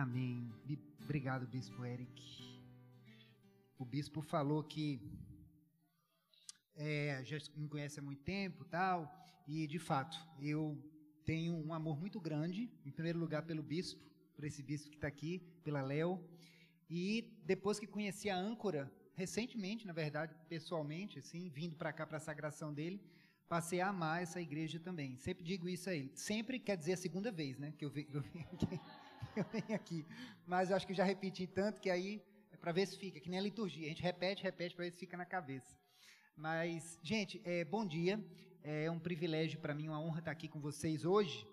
Amém. Obrigado, Bispo Eric. O Bispo falou que é, já me conhece há muito tempo, tal, e de fato eu tenho um amor muito grande, em primeiro lugar pelo Bispo, por esse Bispo que está aqui, pela Léo, e depois que conheci a âncora, recentemente, na verdade, pessoalmente, assim, vindo para cá para a sagração dele, passei a amar essa igreja também. Sempre digo isso a ele. Sempre quer dizer a segunda vez, né? Que eu, venho, aqui. Eu venho aqui. Mas eu acho que já repeti tanto que aí é para ver se fica, que nem a liturgia. A gente repete, repete para ver se fica na cabeça. Mas, gente, é, bom dia. É um privilégio para mim, uma honra estar aqui com vocês hoje.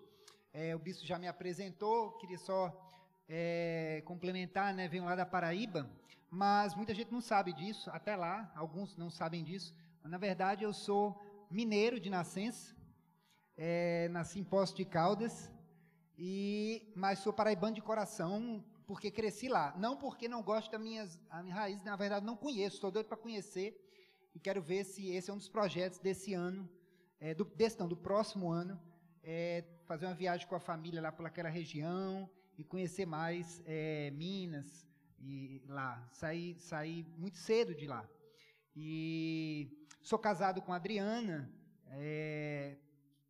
É, o bispo já me apresentou, queria só é, complementar, né? Venho lá da Paraíba, mas muita gente não sabe disso, até lá, alguns não sabem disso. Mas, na verdade, eu sou mineiro de nascença, é, nasci em Poço de Caldas, e, mas sou paraibano de coração, porque cresci lá. Não porque não gosto das minhas, a minha raiz, na verdade não conheço, estou doido para conhecer, e quero ver se esse é um dos projetos desse ano, é, do, desse não, do próximo ano, é, fazer uma viagem com a família lá por aquela região, e conhecer mais é, Minas, e lá, saí, saí muito cedo de lá. E Sou casado com a Adriana, é,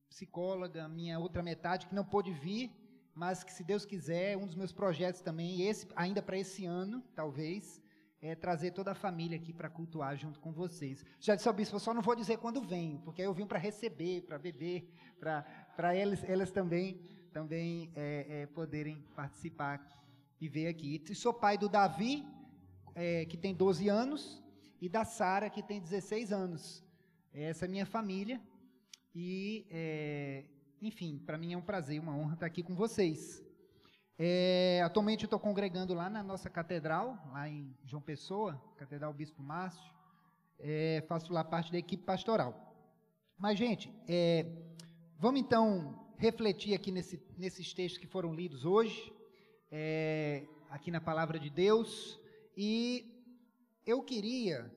psicóloga, minha outra metade, que não pôde vir, mas que, se Deus quiser, um dos meus projetos também, esse, ainda para esse ano, talvez, é trazer toda a família aqui para cultuar junto com vocês. Já disse ao bispo, só não vou dizer quando venho, porque eu vim para receber, para beber, para elas, elas também, também é, é, poderem participar e ver aqui. E sou pai do Davi, é, que tem 12 anos, e da Sara, que tem 16 anos. Essa é minha família. E, é, enfim, para mim é um prazer, uma honra estar aqui com vocês. É, atualmente estou congregando lá na nossa catedral, lá em João Pessoa, Catedral Bispo Márcio. É, faço lá parte da equipe pastoral. Mas, gente, é, vamos então refletir aqui nesse, nesses textos que foram lidos hoje, é, aqui na Palavra de Deus. E eu queria,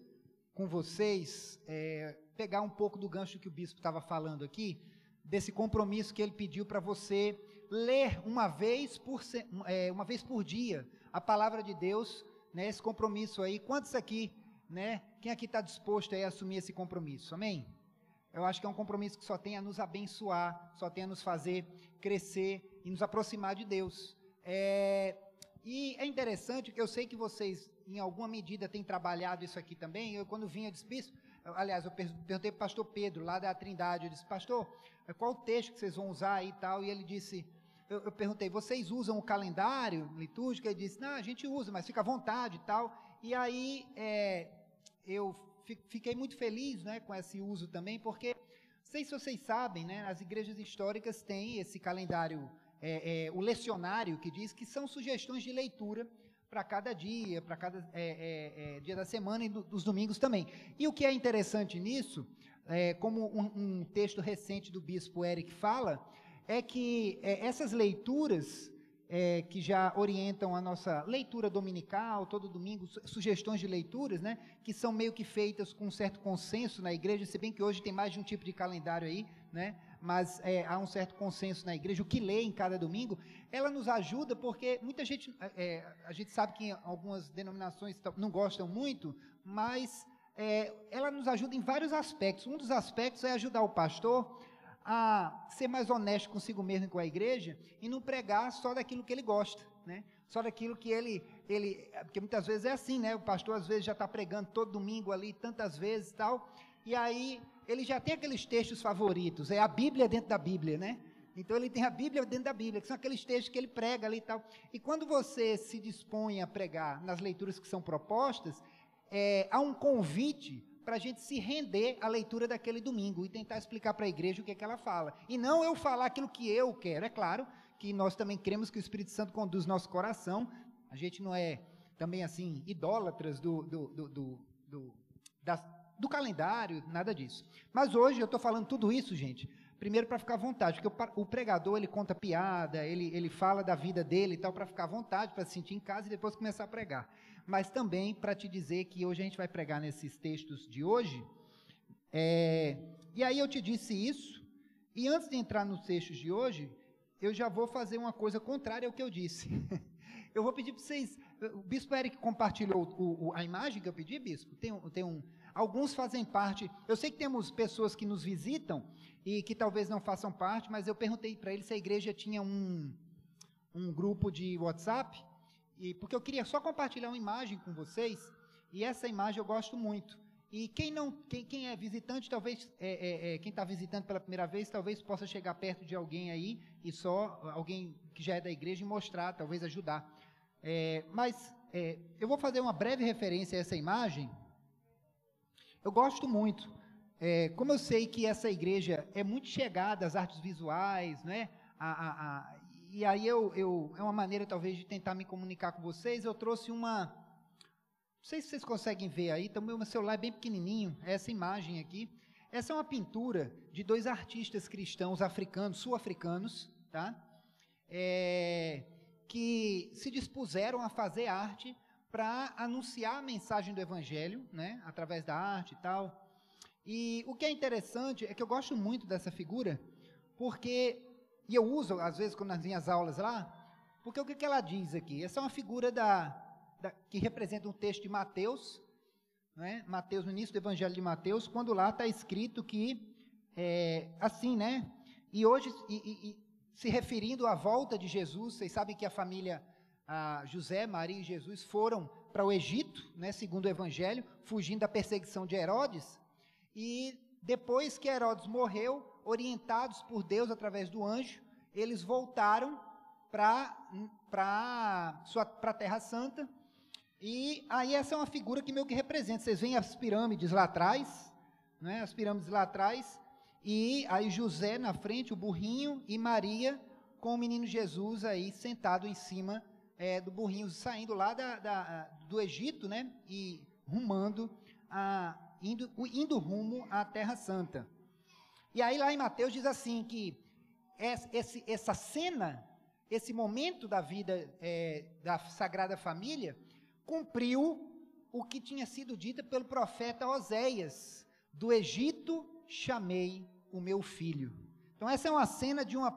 com vocês, é, pegar um pouco do gancho que o bispo estava falando aqui, desse compromisso que ele pediu para você ler uma vez por, é, uma vez por dia a palavra de Deus, né, esse compromisso aí. Quantos aqui, né? Quem aqui está disposto a assumir esse compromisso? Amém? Eu acho que é um compromisso que só tem a nos abençoar, só tem a nos fazer crescer e nos aproximar de Deus. É, e é interessante que eu sei que vocês em alguma medida tem trabalhado isso aqui também. Eu, quando vinha, disse, bispo, aliás, eu perguntei para o pastor Pedro, lá da Trindade, eu disse, pastor, qual o texto que vocês vão usar aí e tal? E ele disse, eu, eu perguntei, vocês usam o calendário litúrgico? Ele disse, não, a gente usa, mas fica à vontade e tal. E aí, é, eu fiquei muito feliz né, com esse uso também, porque, não sei se vocês sabem, né, as igrejas históricas têm esse calendário, é, é, o lecionário, que diz que são sugestões de leitura para cada dia, para cada é, é, é, dia da semana e do, dos domingos também. E o que é interessante nisso, é, como um, um, texto recente do bispo Eric fala, é que é, essas leituras é, que já orientam a nossa leitura dominical, todo domingo, sugestões de leituras, né, que são meio que feitas com um certo consenso na igreja, se bem que hoje tem mais de um tipo de calendário aí, né, mas é, há um certo consenso na igreja, o que lê em cada domingo, ela nos ajuda porque muita gente, é, é a gente sabe que algumas denominações não gostam muito, mas é, ela nos ajuda em vários aspectos. Um dos aspectos é ajudar o pastor a ser mais honesto consigo mesmo e com a igreja e não pregar só daquilo que ele gosta, né? Só daquilo que ele, ele, porque muitas vezes é assim, né? O pastor às vezes já está pregando todo domingo ali, tantas vezes tal, e aí ele já tem aqueles textos favoritos, é a Bíblia dentro da Bíblia, né? Então ele tem a Bíblia dentro da Bíblia, que são aqueles textos que ele prega ali e tal. E quando você se dispõe a pregar nas leituras que são propostas, é, há um convite para a gente se render à leitura daquele domingo e tentar explicar para a igreja o que, é que ela fala. E não eu falar aquilo que eu quero. É claro que nós também cremos que o Espírito Santo conduz nosso coração. A gente não é também assim idólatras do, do, do, do, do das, do calendário, nada disso. Mas hoje eu estou falando tudo isso, gente, primeiro para ficar à vontade, porque o, pregador ele conta piada, ele, ele fala da vida dele e tal, para ficar à vontade, para se sentir em casa e depois começar a pregar. Mas também para te dizer que hoje a gente vai pregar nesses textos de hoje. É, e aí eu te disse isso, e antes de entrar nos textos de hoje, eu já vou fazer uma coisa contrária ao que eu disse. eu vou pedir para vocês. O bispo Eric compartilhou o, o, a imagem que eu pedi, bispo. Tem, tem um. Alguns fazem parte. Eu sei que temos pessoas que nos visitam e que talvez não façam parte, mas eu perguntei para ele se a igreja tinha um, um grupo de WhatsApp, e porque eu queria só compartilhar uma imagem com vocês, e essa imagem eu gosto muito. E quem não, quem, quem é visitante, talvez, é, é, é, quem está visitando pela primeira vez, talvez possa chegar perto de alguém aí e só alguém que já é da igreja e mostrar, talvez ajudar. É, mas é, eu vou fazer uma breve referência a essa imagem. Eu gosto muito. É, como eu sei que essa igreja é muito chegada às artes visuais, né? A, a, a, e aí eu, eu, é uma maneira talvez de tentar me comunicar com vocês. Eu trouxe uma, não sei se vocês conseguem ver aí, então meu celular é bem pequenininho, essa imagem aqui. Essa é uma pintura de dois artistas cristãos africanos, sul-africanos, tá? É, que se dispuseram a fazer arte para anunciar a mensagem do evangelho, né, através da arte e tal. E o que é interessante é que eu gosto muito dessa figura, porque, e eu uso às vezes nas minhas aulas lá, porque o que, que ela diz aqui? Essa é uma figura da, da que representa um texto de Mateus, né? Mateus, no início do Evangelho de Mateus, quando lá está escrito que, é, assim, né? E hoje, e, e, e, se referindo à volta de Jesus, vocês sabem que a família a José, Maria e Jesus foram para o Egito, né, segundo o Evangelho, fugindo da perseguição de Herodes, e depois que Herodes morreu, orientados por Deus através do anjo, eles voltaram para a Terra Santa. E aí essa é uma figura que meio que representa. Vocês veem as pirâmides lá atrás, né? as pirâmides lá atrás, e aí José na frente, o burrinho, e Maria com o menino Jesus aí sentado em cima é, do burrinho, saindo lá da, da, do Egito, né? E rumando a, indo, indo rumo à Terra Santa. E aí lá em Mateus diz assim que esse, essa cena, esse momento da vida é, da Sagrada Família, cumpriu o que tinha sido dito pelo profeta Oséias: do Egito chamei o meu filho. Então essa é uma cena de uma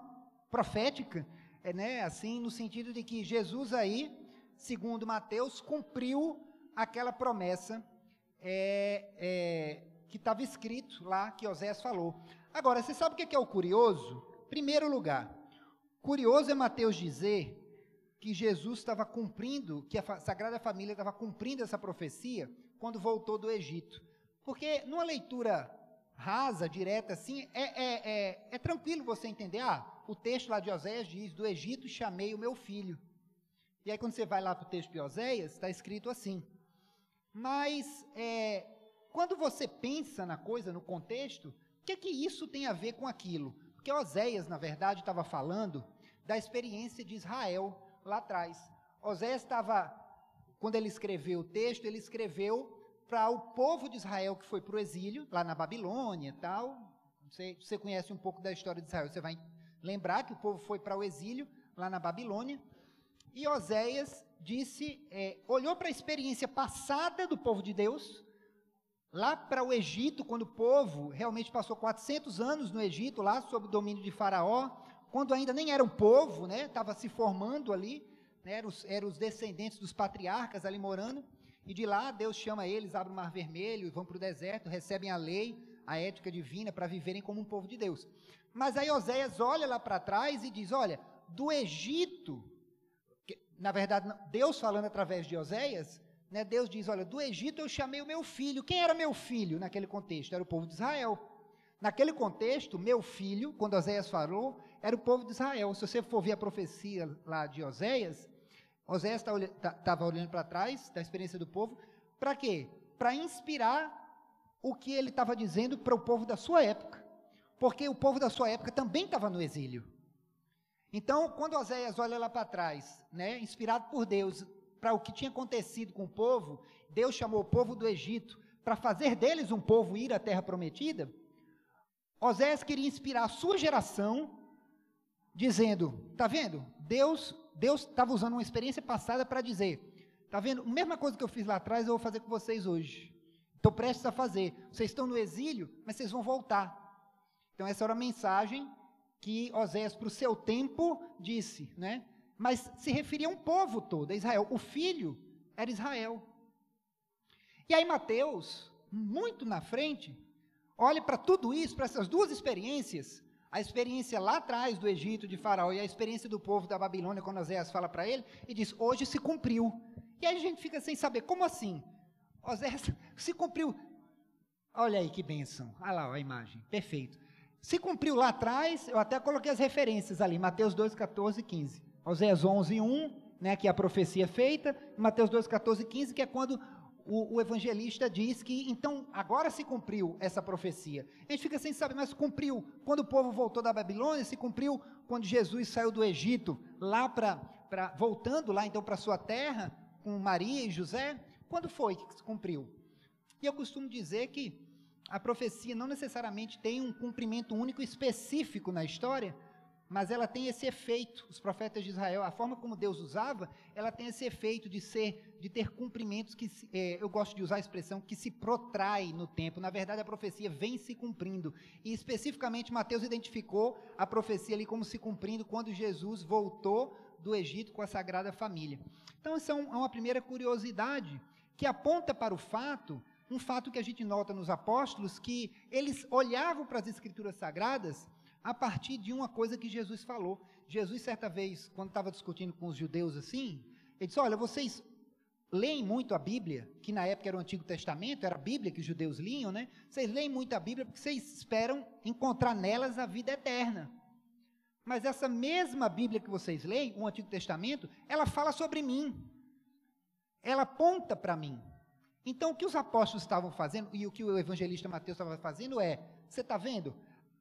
profética, né, assim no sentido de que Jesus aí, segundo Mateus, cumpriu aquela promessa é, é, que estava escrito lá, que Osés falou. Agora, você sabe o que é o curioso? Primeiro lugar, curioso é Mateus dizer que Jesus estava cumprindo, que a Sagrada Família estava cumprindo essa profecia quando voltou do Egito. Porque numa leitura rasa, direta assim, é, é, é, é tranquilo você entender. Ah, o texto lá de Oséias diz: Do Egito chamei o meu filho. E aí, quando você vai lá para o texto de Oséias, está escrito assim: mas é, quando você pensa na coisa, no contexto, o que é que isso tem a ver com aquilo? Porque Oséias, na verdade, estava falando da experiência de Israel lá atrás. Oséias estava, quando ele escreveu o texto, ele escreveu para o povo de Israel que foi para o exílio, lá na Babilônia e tal. Você, você conhece um pouco da história de Israel, você vai lembrar que o povo foi para o exílio, lá na Babilônia. E Oséias disse, é, olhou para a experiência passada do povo de Deus, lá para o Egito, quando o povo realmente passou 400 anos no Egito, lá sob o domínio de Faraó, quando ainda nem era um povo, né, estava se formando ali, né, eram, os, eram os descendentes dos patriarcas ali morando, e de lá Deus chama eles, abre o mar vermelho, vão para o deserto, recebem a lei, a ética divina, para viverem como um povo de Deus. Mas aí Oséias olha lá para trás e diz: Olha, do Egito na verdade, Deus falando através de Oséias, né, Deus diz: Olha, do Egito eu chamei o meu filho. Quem era meu filho naquele contexto? Era o povo de Israel. Naquele contexto, meu filho, quando Oséias falou, era o povo de Israel. Se você for ver a profecia lá de Oséias, Estava tá, tá, olhando para trás da experiência do povo, para quê? Para inspirar o que ele estava dizendo para o povo da sua época. Porque o povo da sua época também estava no exílio. Então, quando Oséias olha lá para trás, né, inspirado por Deus, para o que tinha acontecido com o povo, Deus chamou o povo do Egito para fazer deles um povo ir à terra prometida. Oséias queria inspirar a sua geração, dizendo: "Tá vendo? Deus, Deus estava usando uma experiência passada para dizer: Tá vendo? A mesma coisa que eu fiz lá atrás, eu vou fazer com vocês hoje. Estou prestes a fazer. Vocês estão no exílio, mas vocês vão voltar. Então essa era a mensagem que Oséias, para o seu tempo, disse, né? Mas se referia a um povo todo, a Israel. O filho era Israel. E aí Mateus, muito na frente, olha para tudo isso, para essas duas experiências, a experiência lá atrás do Egito de Faraó e a experiência do povo da Babilônia, quando Oséias fala para ele, e diz: Hoje se cumpriu. E aí a gente fica sem saber, como assim? Oséias se cumpriu. Olha aí que bênção. Olha lá a imagem. Perfeito. Se cumpriu lá atrás, eu até coloquei as referências ali, Mateus 2, 14 e 15. Oséias 11, 1, né, que é a profecia feita, Mateus 2, 14 e 15, que é quando o, o, evangelista diz que, então, agora se cumpriu essa profecia. A gente fica sem saber, mas cumpriu quando o povo voltou da Babilônia, se cumpriu quando Jesus saiu do Egito, lá para, voltando lá então para sua terra, com Maria e José, quando foi que se cumpriu? E eu costumo dizer que a profecia não necessariamente tem um cumprimento único específico na história, mas ela tem esse efeito. Os profetas de Israel, a forma como Deus usava, ela tem esse efeito de ser, de ter cumprimentos que é, eu gosto de usar a expressão que se protrai no tempo. Na verdade, a profecia vem se cumprindo. E especificamente Mateus identificou a profecia ali como se cumprindo quando Jesus voltou do Egito com a Sagrada Família. Então, isso é, é uma primeira curiosidade que aponta para o fato um fato que a gente nota nos apóstolos, que eles olhavam para as escrituras sagradas a partir de uma coisa que Jesus falou. Jesus, certa vez, quando estava discutindo com os judeus assim, ele disse: Olha, vocês leem muito a Bíblia, que na época era o Antigo Testamento, era a Bíblia que os judeus liam, né? Vocês leem muito a Bíblia porque vocês esperam encontrar nelas a vida eterna. Mas essa mesma Bíblia que vocês leem, o Antigo Testamento, ela fala sobre mim. Ela aponta para mim. Então, o que os apóstolos estavam fazendo, e o que o evangelista Mateus estava fazendo é: você está vendo?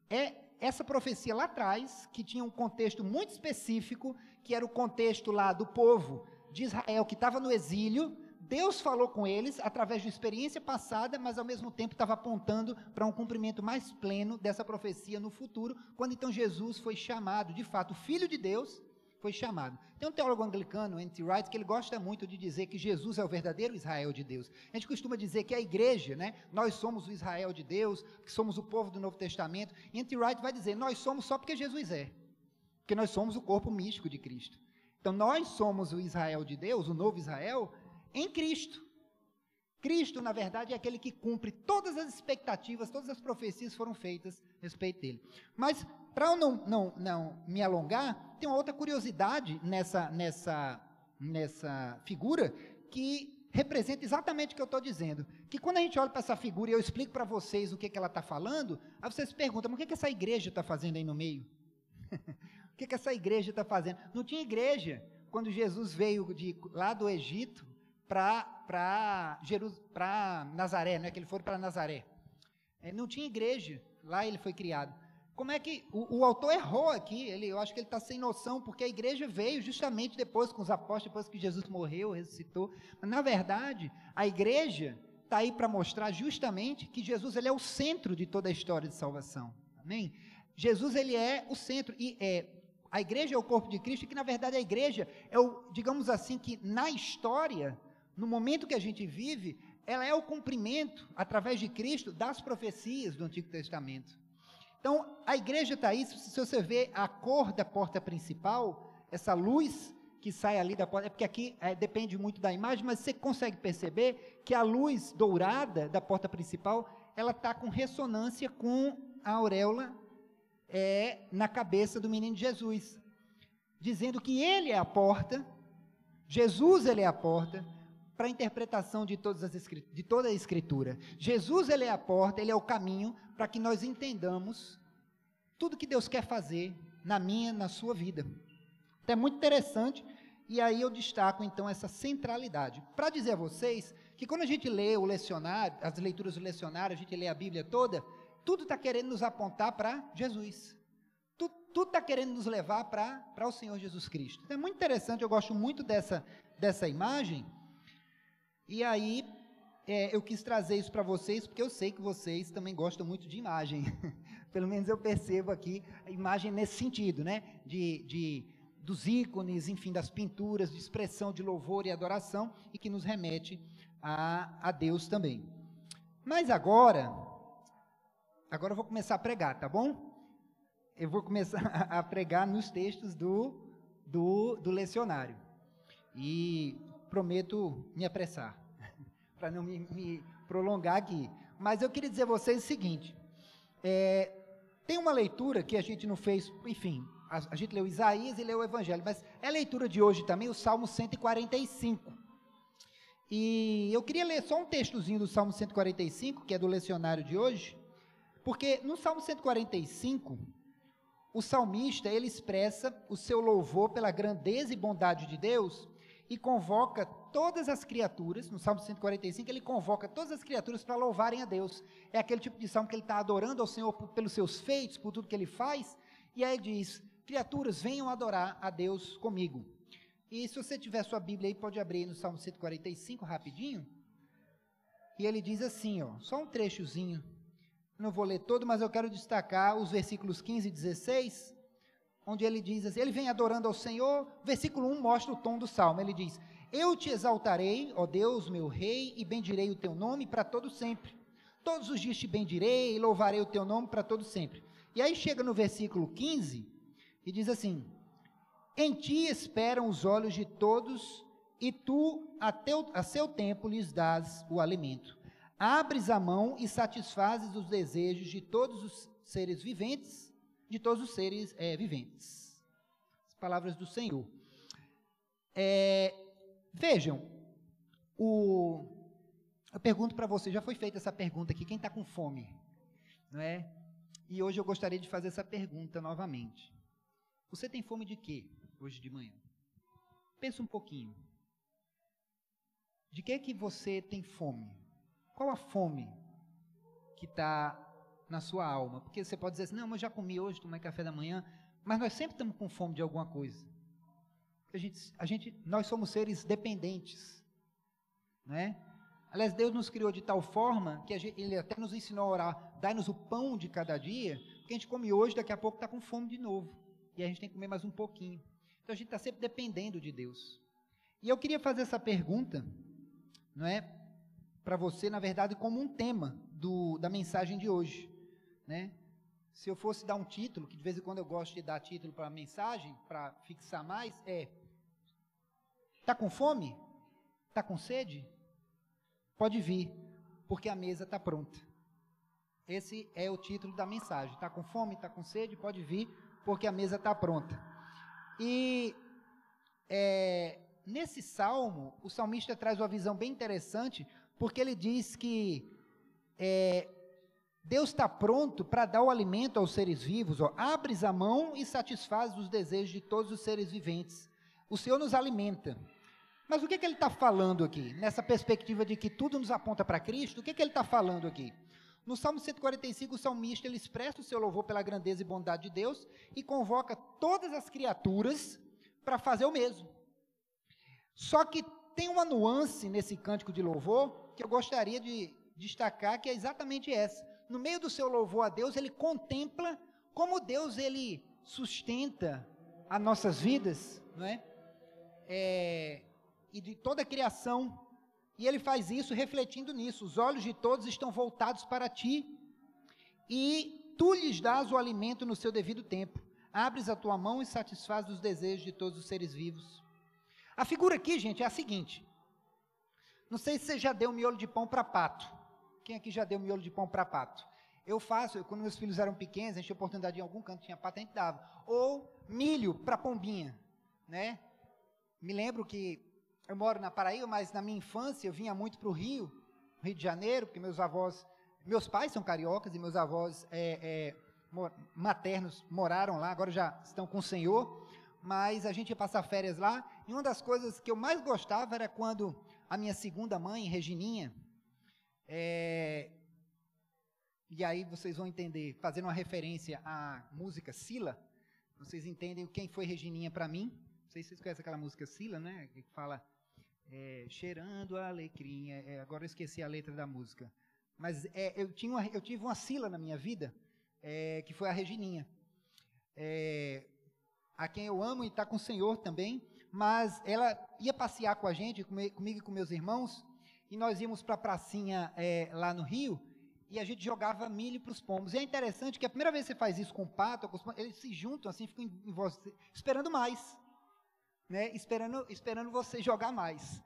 É essa profecia lá atrás, que tinha um contexto muito específico, que era o contexto lá do povo de Israel que estava no exílio. Deus falou com eles através de experiência passada, mas ao mesmo tempo estava apontando para um cumprimento mais pleno dessa profecia no futuro, quando então Jesus foi chamado, de fato, filho de Deus, foi chamado. Tem um teólogo anglicano, N.T. Wright, que ele gosta muito de dizer que Jesus é o verdadeiro Israel de Deus. A gente costuma dizer que a igreja, né, nós somos o Israel de Deus, que somos o povo do Novo Testamento. E. Wright vai dizer, nós somos só porque Jesus é. Porque nós somos o corpo místico de Cristo. Então nós somos o Israel de Deus, o novo Israel, em Cristo. Cristo, na verdade, é aquele que cumpre todas as expectativas, todas as profecias foram feitas respeito dele. Mas para eu não, não, não me alongar, tem uma outra curiosidade nessa, nessa, nessa figura que representa exatamente o que eu estou dizendo. Que quando a gente olha para essa figura e eu explico para vocês o que, que ela está falando, aí vocês perguntam, mas o que, que essa igreja está fazendo aí no meio? o que, que essa igreja está fazendo? Não tinha igreja quando Jesus veio de, lá do Egito para Nazaré, não é que ele foi para Nazaré. É, não tinha igreja, lá ele foi criado. Como é que o, o autor errou aqui? Ele, eu acho que ele está sem noção, porque a igreja veio justamente depois com os apóstolos, depois que Jesus morreu, ressuscitou. Mas, na verdade, a igreja está aí para mostrar justamente que Jesus ele é o centro de toda a história de salvação. Amém? Jesus ele é o centro e é, a igreja é o corpo de Cristo, que na verdade a igreja é o, digamos assim, que na história, no momento que a gente vive, ela é o cumprimento, através de Cristo, das profecias do Antigo Testamento. Então, a igreja está aí, se você vê a cor da porta principal, essa luz que sai ali da porta, é porque aqui é, depende muito da imagem, mas você consegue perceber que a luz dourada da porta principal, ela está com ressonância com a auréola é, na cabeça do menino Jesus, dizendo que ele é a porta, Jesus ele é a porta, para a interpretação de, todas as, de toda a Escritura. Jesus, ele é a porta, ele é o caminho para que nós entendamos tudo que Deus quer fazer na minha, na sua vida. Então, é muito interessante, e aí eu destaco então essa centralidade. Para dizer a vocês que quando a gente lê o lecionário, as leituras do lecionário, a gente lê a Bíblia toda, tudo está querendo nos apontar para Jesus. Tudo está querendo nos levar para o Senhor Jesus Cristo. Então, é muito interessante, eu gosto muito dessa, dessa imagem, e aí, é, eu quis trazer isso para vocês, porque eu sei que vocês também gostam muito de imagem. Pelo menos eu percebo aqui a imagem nesse sentido, né? De, de, dos ícones, enfim, das pinturas, de expressão de louvor e adoração, e que nos remete a, a Deus também. Mas agora, agora eu vou começar a pregar, tá bom? eu vou começar a pregar nos textos do, do, do lecionário. E prometo me apressar, para não me, me, prolongar aqui. Mas eu queria dizer a vocês o seguinte: é, tem uma leitura que a gente não fez, enfim, a, a gente leu Isaías e leu o Evangelho, mas é leitura de hoje também, o Salmo 145. E eu queria ler só um textozinho do Salmo 145, que é do lecionário de hoje, porque no Salmo 145, o salmista, ele expressa o seu louvor pela grandeza e bondade de Deus e convoca todas as criaturas, no Salmo 145, ele convoca todas as criaturas para louvarem a Deus. É aquele tipo de salmo que ele está adorando ao Senhor pelos seus feitos, por tudo que ele faz, e aí ele diz: criaturas, venham adorar a Deus comigo. E se você tiver sua Bíblia aí, pode abrir no Salmo 145 rapidinho. E ele diz assim, ó, só um trechozinho. Não vou ler todo, mas eu quero destacar os versículos 15 e 16, onde ele diz assim, ele vem adorando ao Senhor. Versículo 1 mostra o tom do salmo. Ele diz: Eu te exaltarei, ó Deus, meu rei, e bendirei o teu nome para todo sempre. Todos os dias te bendirei e louvarei o teu nome para todo sempre. E aí chega no versículo 15 e diz assim: em ti esperam os olhos de todos, e tu, a, teu, a seu tempo, lhes dás o alimento. Abres a mão e satisfazes os desejos de todos os seres viventes, de todos os seres é, viventes. As palavras do Senhor. É, vejam, o, eu pergunto para você, já foi feita essa pergunta aqui, quem está com fome? Não é? E hoje eu gostaria de fazer essa pergunta novamente. Você tem fome de quê? hoje de manhã. Pensa um pouquinho. De que que você tem fome? Qual a fome que está na sua alma? Porque você pode dizer assim, não, mas eu já comi hoje, tomei café da manhã, mas nós sempre estamos com fome de alguma coisa. A gente, a gente, nós somos seres dependentes, né? Aliás, Deus nos criou de tal forma que gente, Ele até nos ensinou a orar, dai-nos o pão de cada dia, que a gente come hoje, daqui a pouco está com fome de novo. E a gente tem que comer mais um pouquinho. Então a gente está sempre dependendo de Deus. E eu queria fazer essa pergunta, não é, para você, na verdade, como um tema do, da mensagem de hoje, né? Se eu fosse dar um título, que de vez em quando eu gosto de dar título para mensagem, para fixar mais, é: Está com fome? Está com sede? Pode vir, porque a mesa está pronta. Esse é o título da mensagem. Está com fome? Está com sede? Pode vir, porque a mesa está pronta. E é, nesse salmo, o salmista traz uma visão bem interessante, porque ele diz que é, Deus está pronto para dar o alimento aos seres vivos, ó, abres a mão e satisfaz os desejos de todos os seres viventes. O Senhor nos alimenta. Mas o que, que ele está falando aqui? Nessa perspectiva de que tudo nos aponta para Cristo, o que, que ele está falando aqui? No Salmo 145, o salmista ele expressa o seu louvor pela grandeza e bondade de Deus e convoca todas as criaturas para fazer o mesmo. Só que tem uma nuance nesse cântico de louvor que eu gostaria de destacar, que é exatamente essa. No meio do seu louvor a Deus, ele contempla como Deus ele sustenta as nossas vidas, não é? é e de toda a criação e ele faz isso refletindo nisso. Os olhos de todos estão voltados para ti. E tu lhes dás o alimento no seu devido tempo. Abres a tua mão e satisfaz os desejos de todos os seres vivos. A figura aqui, gente, é a seguinte. Não sei se você já deu miolo de pão para pato. Quem aqui já deu miolo de pão para pato? Eu faço, quando meus filhos eram pequenos, a gente tinha oportunidade em algum canto, tinha pato, a gente dava. Ou milho para pombinha, né? Me lembro que eu moro na Paraíba, mas na minha infância eu vinha muito para o Rio, Rio de Janeiro, porque meus avós, meus pais são cariocas e meus avós é, é, maternos moraram lá, agora já estão com o Senhor, mas a gente ia passar férias lá, e uma das coisas que eu mais gostava era quando a minha segunda mãe, Regininha, é, e aí vocês vão entender, fazendo uma referência à música Sila, vocês entendem quem foi Regininha para mim, não sei se vocês conhecem aquela música Sila, né, que fala é, cheirando a alecrim. É, agora eu esqueci a letra da música. Mas é, eu, tinha uma, eu tive uma Sila na minha vida, é, que foi a Regininha. É, a quem eu amo e está com o Senhor também. Mas ela ia passear com a gente, comigo e com meus irmãos, e nós íamos para a pracinha é, lá no Rio, e a gente jogava milho para os pombos. E é interessante que a primeira vez que você faz isso com o pato, com pombos, eles se juntam assim, ficam em, em você, esperando mais, né? Esperando, esperando você jogar mais.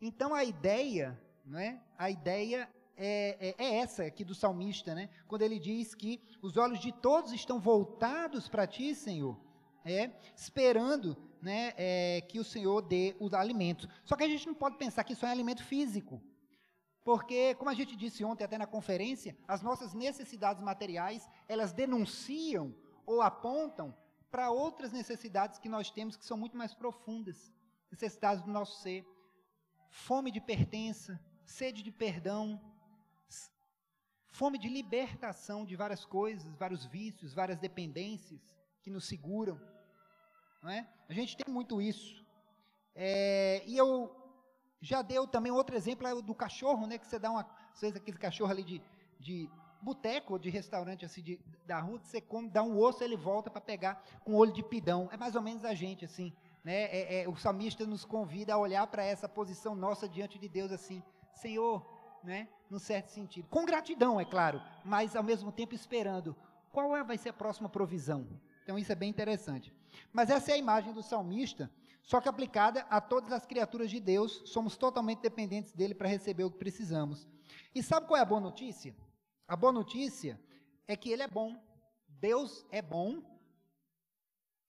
Então a ideia, né? A ideia é, é, é, essa aqui do salmista, né? Quando ele diz que os olhos de todos estão voltados para ti, Senhor, é, esperando né, é, que o Senhor dê o alimento. Só que a gente não pode pensar que isso é alimento físico. Porque, como a gente disse ontem até na conferência, as nossas necessidades materiais, elas denunciam ou apontam para outras necessidades que nós temos que são muito mais profundas. Necessidades do nosso ser. Fome de pertença, sede de perdão, fome de libertação de várias coisas, vários vícios, várias dependências que nos seguram. Não é? A gente tem muito isso. É, e eu já deu também outro exemplo é o do cachorro, né? Que você dá uma, às vezes aquele cachorro ali de, de boteco ou de restaurante assim de, da rua, você come, dá um osso, ele volta para pegar com olho de pidão. É mais ou menos a gente assim, né? É, é, o salmista nos convida a olhar para essa posição nossa diante de Deus assim, Senhor, né? Num certo sentido, com gratidão, é claro, mas ao mesmo tempo esperando qual é, vai ser a próxima provisão. Então isso é bem interessante. Mas essa é a imagem do salmista, só que aplicada a todas as criaturas de Deus, somos totalmente dependentes dele para receber o que precisamos. E sabe qual é a boa notícia? A boa notícia é que ele é bom. Deus é bom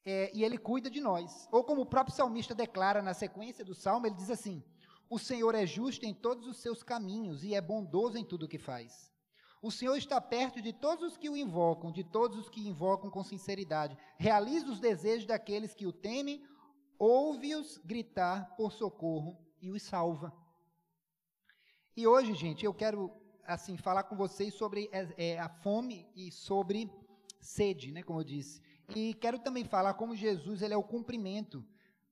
é, e ele cuida de nós. Ou como o próprio salmista declara na sequência do salmo, ele diz assim: O Senhor é justo em todos os seus caminhos e é bondoso em tudo o que faz. O Senhor está perto de todos os que o invocam, de todos os que invocam com sinceridade. Realiza os desejos daqueles que o temem, ouve-os gritar por socorro e os salva. E hoje, gente, eu quero assim falar com vocês sobre é, é, a fome e sobre sede, né, como eu disse. E quero também falar como Jesus ele é o cumprimento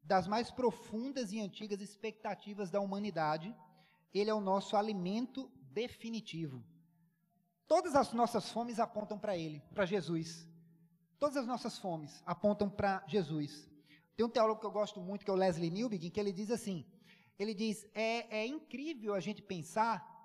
das mais profundas e antigas expectativas da humanidade. Ele é o nosso alimento definitivo. Todas as nossas fomes apontam para Ele, para Jesus. Todas as nossas fomes apontam para Jesus. Tem um teólogo que eu gosto muito, que é o Leslie Newbegin, que ele diz assim: ele diz, é, é incrível a gente pensar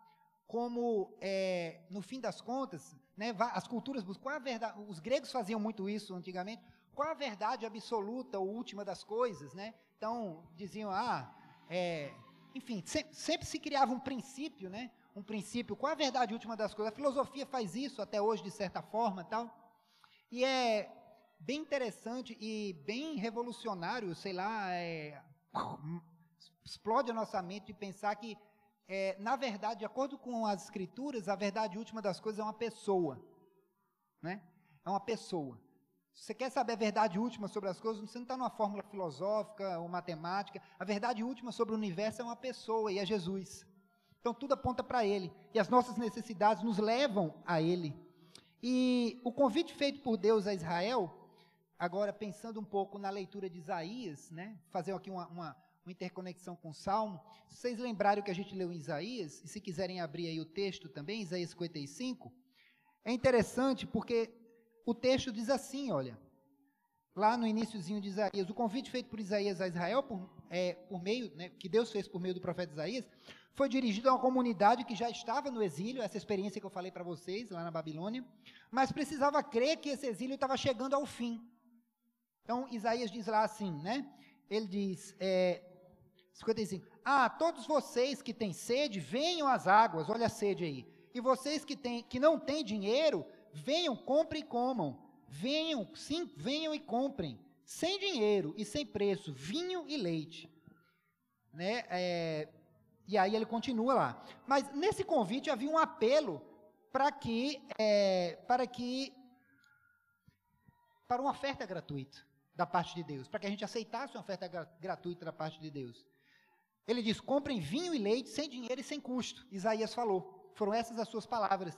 como, é, no fim das contas, né, as culturas qual a verdade, os gregos faziam muito isso antigamente, qual a verdade absoluta ou última das coisas, né? Então, diziam, ah, é, enfim, sempre, sempre se criava um princípio, né? Um princípio, qual a verdade última das coisas? A filosofia faz isso até hoje, de certa forma, tal. E é bem interessante e bem revolucionário, sei lá, é, explode a nossa mente de pensar que, é, na verdade, de acordo com as escrituras, a verdade última das coisas é uma pessoa, né? É uma pessoa. Se você quer saber a verdade última sobre as coisas, você não está numa fórmula filosófica ou matemática. A verdade última sobre o universo é uma pessoa e é Jesus. Então tudo aponta para Ele. E as nossas necessidades nos levam a Ele. E o convite feito por Deus a Israel, agora pensando um pouco na leitura de Isaías, né? Fazer aqui uma, uma, uma interconexão com o Salmo. Se vocês lembrarem o que a gente leu em Isaías, e se quiserem abrir aí o texto também, Isaías 55, é interessante porque o texto diz assim, olha, lá no iníciozinho de Isaías, o convite feito por Isaías a Israel, por, é, por meio, né, que Deus fez por meio do profeta Isaías, foi dirigido a uma comunidade que já estava no exílio, essa experiência que eu falei para vocês lá na Babilônia, mas precisava crer que esse exílio estava chegando ao fim. Então, Isaías diz lá assim, né? Ele diz, é, 55, Ah, todos vocês que têm sede, venham às águas, olha a sede aí. E vocês que, têm, que não têm dinheiro, venham, comprem e comam. Venham, sim, venham e comprem, sem dinheiro e sem preço, vinho e leite. Né? É, e aí ele continua lá. Mas nesse convite havia um apelo para que, é, para que, para uma oferta gratuita da parte de Deus, para que a gente aceitasse uma oferta gra gratuita da parte de Deus. Ele diz: comprem vinho e leite sem dinheiro e sem custo. Isaías falou. Foram essas as suas palavras.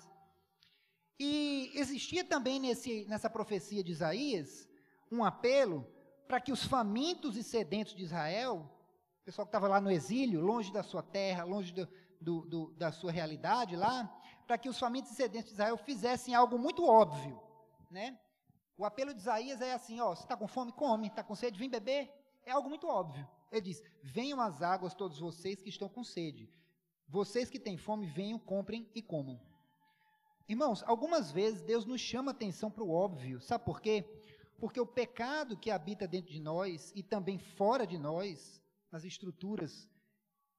E existia também nesse, nessa profecia de Isaías um apelo para que os famintos e sedentos de Israel o pessoal que estava lá no exílio, longe da sua terra, longe do, do, do, da sua realidade lá, para que os famintos e sedentos de Israel fizessem algo muito óbvio, né? O apelo de Isaías é assim, ó, você está com fome, come, está com sede, vem beber, é algo muito óbvio. Ele diz, venham às águas todos vocês que estão com sede, vocês que têm fome, venham, comprem e comam. Irmãos, algumas vezes Deus nos chama atenção para o óbvio. Sabe por quê? Porque o pecado que habita dentro de nós e também fora de nós, nas estruturas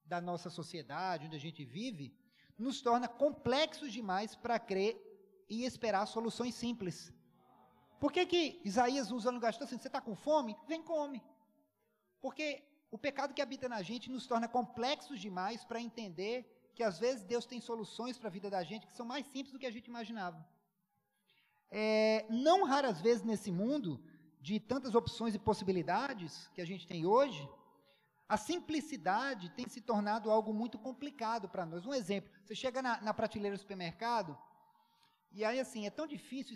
da nossa sociedade, onde a gente vive, nos torna complexos demais para crer e esperar soluções simples. Por que, que Isaías usa no gasto assim? Você está com fome? Vem come. Porque o pecado que habita na gente nos torna complexos demais para entender que às vezes Deus tem soluções para a vida da gente que são mais simples do que a gente imaginava. É, não raras vezes nesse mundo de tantas opções e possibilidades que a gente tem hoje, a simplicidade tem se tornado algo muito complicado para nós. Um exemplo: você chega na, na, prateleira do supermercado e aí assim é tão difícil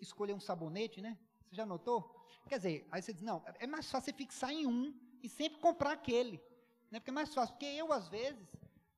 escolher um sabonete, né? Você já notou? Quer dizer, aí você diz não, é mais fácil você fixar em um e sempre comprar aquele, né? Porque é mais fácil. Porque eu às vezes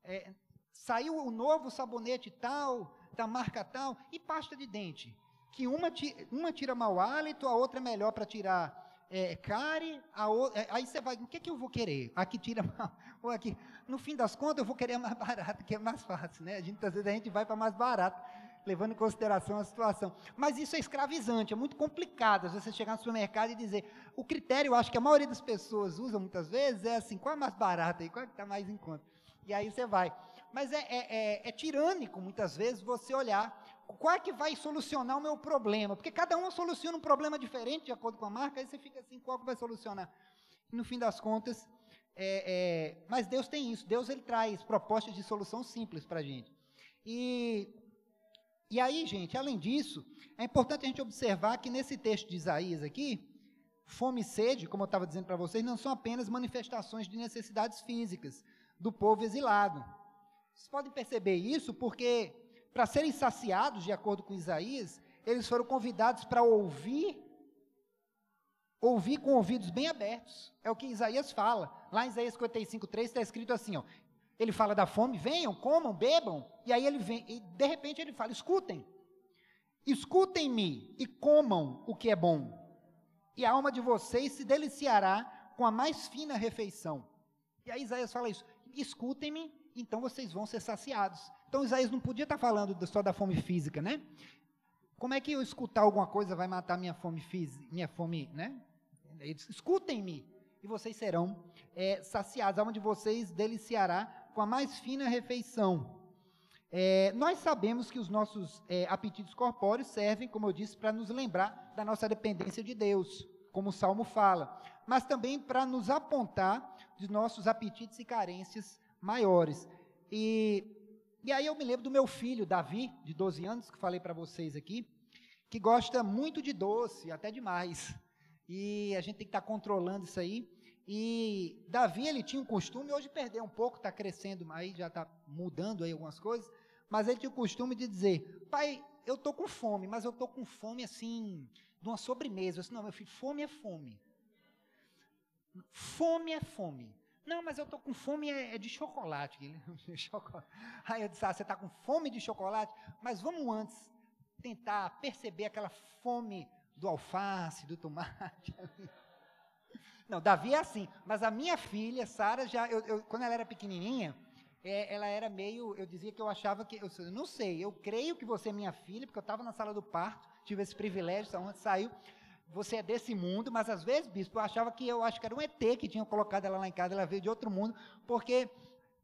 é, saiu o novo sabonete tal, da marca tal, e pasta de dente. Que uma, uma tira mau hálito, a outra é melhor para tirar é, cárie, a outra, é, aí você vai, o que, que eu vou querer? Aqui tira mal, ou aqui. No fim das contas, eu vou querer mais barato, que é mais fácil, né? A gente, às vezes a gente vai para mais barato, levando em consideração a situação. Mas isso é escravizante, é muito complicado. Às vezes você chegar no supermercado e dizer, o critério, eu acho que a maioria das pessoas usa muitas vezes, é assim, qual é mais barato aí, qual é que está mais em conta? E aí você vai. Mas é, é, é, é tirânico, muitas vezes, você olhar qual é que vai solucionar o meu problema, porque cada um soluciona um problema diferente de acordo com a marca, aí você fica assim, qual que vai solucionar? No fim das contas, é, é, mas Deus tem isso, Deus ele traz propostas de solução simples para a gente. E, e aí, gente, além disso, é importante a gente observar que nesse texto de Isaías aqui, fome e sede, como eu estava dizendo para vocês, não são apenas manifestações de necessidades físicas do povo exilado. Vocês podem perceber isso porque, para serem saciados, de acordo com Isaías, eles foram convidados para ouvir, ouvir com ouvidos bem abertos. É o que Isaías fala. Lá em Isaías 55, 3 está escrito assim: ó, ele fala da fome, venham, comam, bebam, e aí ele vem, e de repente ele fala: escutem, escutem-me e comam o que é bom, e a alma de vocês se deliciará com a mais fina refeição. E aí Isaías fala isso: escutem-me então vocês vão ser saciados. Então Isaías não podia estar falando só da fome física, né? Como é que eu escutar alguma coisa vai matar minha fome física, minha fome, né? Escutem-me e vocês serão é, saciados. A alma de vocês deliciará com a mais fina refeição. É, nós sabemos que os nossos é, apetites corpóreos servem, como eu disse, para nos lembrar da nossa dependência de Deus, como o Salmo fala, mas também para nos apontar de nossos apetites e carências maiores. E, e aí eu me lembro do meu filho, Davi, de 12 anos, que falei para vocês aqui, que gosta muito de doce, até demais. E a gente tem que estar tá controlando isso aí. E Davi, ele tinha um costume, hoje perdeu um pouco, está crescendo, aí já está mudando aí algumas coisas, mas ele tinha o costume de dizer, pai, eu estou com fome, mas eu estou com fome assim, de uma sobremesa. Eu disse, não, meu filho, fome é fome. Fome é fome. Não, mas eu estou com fome é, é de chocolate. Aí eu disse, ah, você está com fome de chocolate? Mas vamos antes tentar perceber aquela fome do alface, do tomate. Não, Davi é assim. Mas a minha filha, Sara, já, eu, eu, quando ela era pequenininha, é, ela era meio, eu dizia que eu achava que, eu, não sei, eu creio que você é minha filha, porque eu estava na sala do parto, tive esse privilégio, onde saiu, você é desse mundo, mas às vezes, bispo, eu achava que eu acho que era um ET que tinha colocado ela lá em casa, ela veio de outro mundo, porque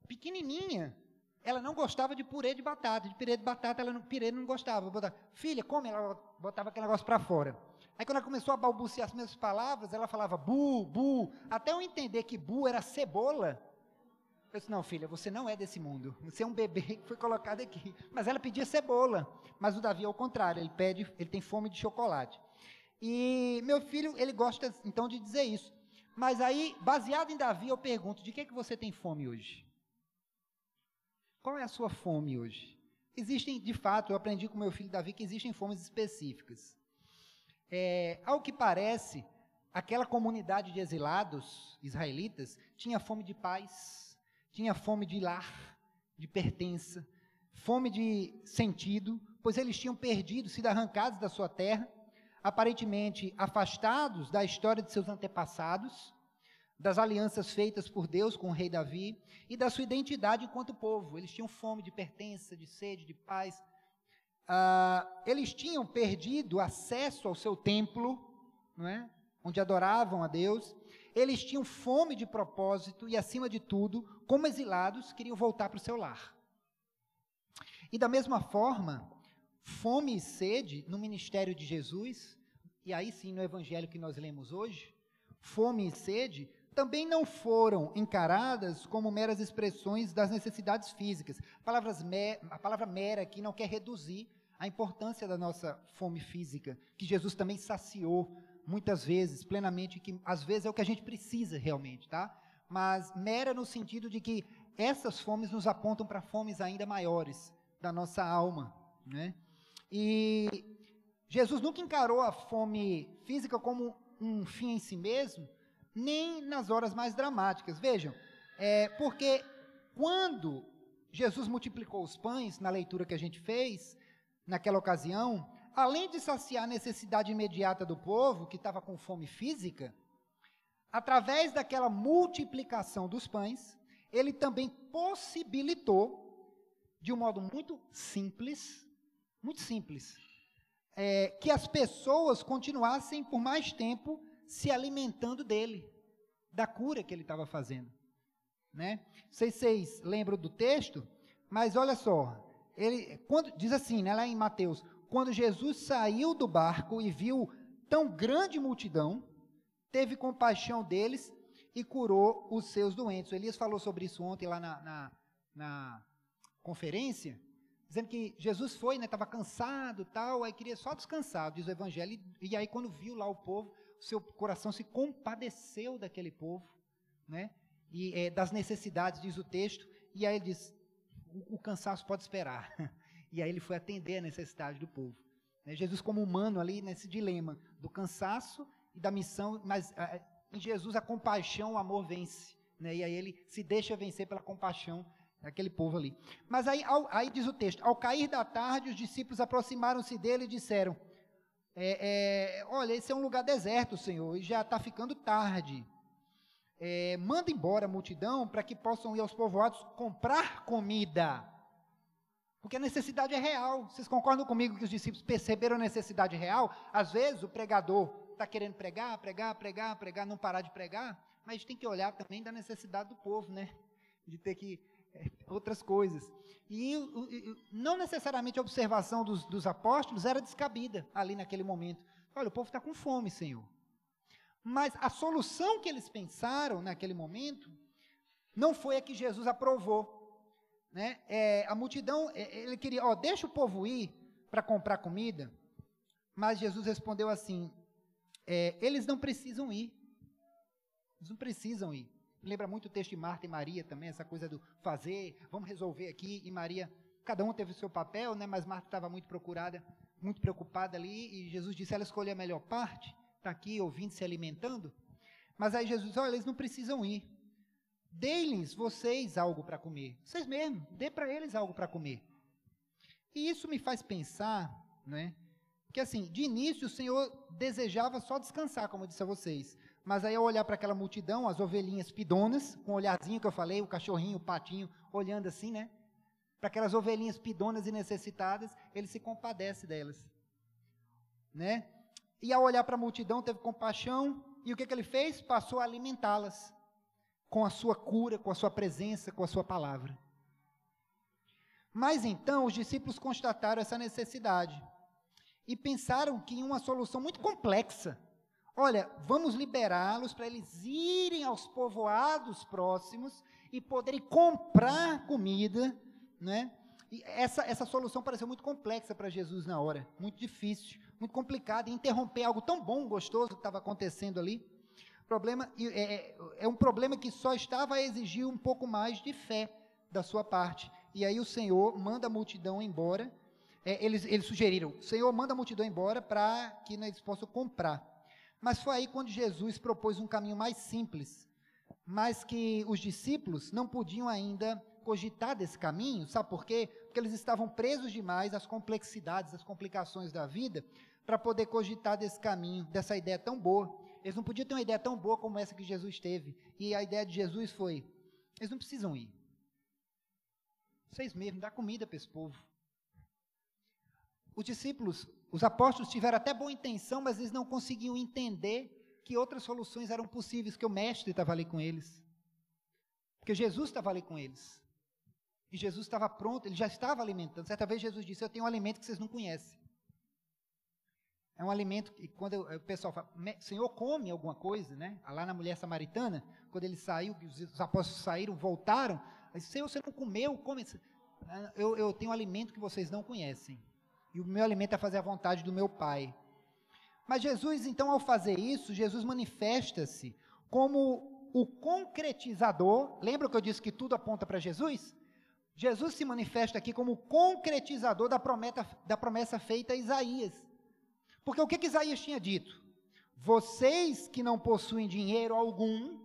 pequenininha, ela não gostava de purê de batata, de purê de batata ela não, purê não gostava. Botava, Filha, come, ela botava aquele negócio para fora. Aí quando ela começou a balbuciar as mesmas palavras, ela falava bu, bu, até eu entender que bu era cebola. Eu disse, não, filha, você não é desse mundo. Você é um bebê que foi colocado aqui. Mas ela pedia cebola. Mas o Davi é o contrário, ele pede, ele tem fome de chocolate. E meu filho, ele gosta então de dizer isso. Mas aí, baseado em Davi, eu pergunto: de que, que você tem fome hoje? Qual é a sua fome hoje? Existem, de fato, eu aprendi com meu filho Davi que existem fomes específicas. É, ao que parece, aquela comunidade de exilados israelitas tinha fome de paz, tinha fome de lar, de pertença, fome de sentido, pois eles tinham perdido, sido arrancados da sua terra aparentemente afastados da história de seus antepassados, das alianças feitas por Deus com o rei Davi e da sua identidade enquanto povo. Eles tinham fome de pertença, de sede, de paz. ah, eles tinham perdido acesso ao seu templo, não é? onde adoravam a Deus, eles tinham fome de propósito e, acima de tudo, como exilados, queriam voltar para o seu lar. E da mesma forma, fome e sede no ministério de Jesus, e aí sim no evangelho que nós lemos hoje, fome e sede também não foram encaradas como meras expressões das necessidades físicas. Palavras me, a palavra mera aqui não quer reduzir a importância da nossa fome física, que Jesus também saciou muitas vezes, plenamente, que às vezes é o que a gente precisa realmente, tá? Mas mera no sentido de que essas fomes nos apontam para fomes ainda maiores da nossa alma, né? E Jesus nunca encarou a fome física como um fim em si mesmo, nem nas horas mais dramáticas. Vejam, é, porque quando Jesus multiplicou os pães, na leitura que a gente fez, naquela ocasião, além de saciar a necessidade imediata do povo, que estava com fome física, através daquela multiplicação dos pães, ele também possibilitou, de um modo muito simples, muito simples, é, que as pessoas continuassem por mais tempo se alimentando dele, da cura que ele estava fazendo. Né? Não sei se vocês lembram do texto, mas olha só, ele quando diz assim, né, lá em Mateus, quando Jesus saiu do barco e viu tão grande multidão, teve compaixão deles e curou os seus doentes. O Elias falou sobre isso ontem lá na, na, na conferência, dizendo que Jesus foi, estava né, cansado tal, aí queria só descansar, diz o Evangelho, e, e aí quando viu lá o povo, seu coração se compadeceu daquele povo, né, e é, das necessidades, diz o texto, e aí ele diz, o, o cansaço pode esperar, e aí ele foi atender a necessidade do povo. Né, Jesus como humano ali, nesse dilema do cansaço e da missão, mas a, em Jesus a compaixão, o amor vence, né, e aí ele se deixa vencer pela compaixão aquele povo ali. Mas aí, ao, aí diz o texto: ao cair da tarde, os discípulos aproximaram-se dele e disseram: é, é, Olha, esse é um lugar deserto, Senhor, e já está ficando tarde. É, manda embora a multidão para que possam ir aos povoados comprar comida. Porque a necessidade é real. Vocês concordam comigo que os discípulos perceberam a necessidade real? Às vezes o pregador está querendo pregar, pregar, pregar, pregar, não parar de pregar, mas tem que olhar também da necessidade do povo, né? De ter que outras coisas. E, não necessariamente a observação dos, dos apóstolos era descabida ali naquele momento. Olha, o povo está com fome, Senhor. Mas a solução que eles pensaram naquele momento não foi a que Jesus aprovou. Né? É, a multidão, é, ele queria, ó, deixa o povo ir para comprar comida, mas Jesus respondeu assim: é, eles não precisam ir. Eles não precisam ir. Lembra muito o texto de Marta e Maria também, essa coisa do fazer, vamos resolver aqui, e Maria, cada um teve o seu papel, né, mas Marta estava muito procurada, muito preocupada ali, e Jesus disse, ela escolheu a melhor parte, está aqui ouvindo, se alimentando, mas aí Jesus disse, olha, eles não precisam ir, dê-lhes vocês algo para comer, vocês mesmos, dê para eles algo para comer. E isso me faz pensar, né, que assim, de início o Senhor desejava só descansar, como eu disse a vocês, mas aí ao olhar para aquela multidão, as ovelhinhas pidonas, com o olharzinho que eu falei, o cachorrinho, o patinho, olhando assim, né? Para aquelas ovelhinhas pidonas e necessitadas, ele se compadece delas. Né? E ao olhar para a multidão, teve compaixão, e o que, que ele fez? Passou a alimentá-las com a sua cura, com a sua presença, com a sua palavra. Mas então os discípulos constataram essa necessidade e pensaram que uma solução muito complexa Olha, vamos liberá-los para eles irem aos povoados próximos e poderem comprar comida, né? E essa, essa solução pareceu muito complexa para Jesus na hora, muito difícil, muito complicado, interromper algo tão bom, gostoso que estava acontecendo ali. Problema, é, é, é um problema que só estava a exigir um pouco mais de fé da sua parte. E aí o Senhor manda a multidão embora. É, eles, eles sugeriram, Senhor, manda a multidão embora para que eles possam comprar. Mas foi aí quando Jesus propôs um caminho mais simples, mas que os discípulos não podiam ainda cogitar desse caminho, sabe por quê? Porque eles estavam presos demais às complexidades, às complicações da vida, para poder cogitar desse caminho, dessa ideia tão boa. Eles não podiam ter uma ideia tão boa como essa que Jesus teve. E a ideia de Jesus foi: eles não precisam ir. Vocês mesmos, dá comida para esse povo. os discípulos, os apóstolos tiveram até boa intenção, mas eles não conseguiam entender que outras soluções eram possíveis, que o mestre estava ali com eles. Porque Jesus estava ali com eles. E Jesus estava pronto, ele já estava alimentando. Certa vez Jesus disse: Eu tenho um alimento que vocês não conhecem. É um alimento que, quando o pessoal fala, Senhor, come alguma coisa, né? Lá na mulher samaritana, quando ele saiu, os, os apóstolos saíram, voltaram, Senhor, você não comeu, come. Eu, eu tenho um alimento que vocês não conhecem. E o meu alimento é fazer a vontade do meu Pai. Mas Jesus, então, ao fazer isso, Jesus manifesta-se como o concretizador. Lembra que eu disse que tudo aponta para Jesus? Jesus se manifesta aqui como o concretizador da promessa, da promessa feita a Isaías. Porque o que, que Isaías tinha dito? Vocês que não possuem dinheiro algum,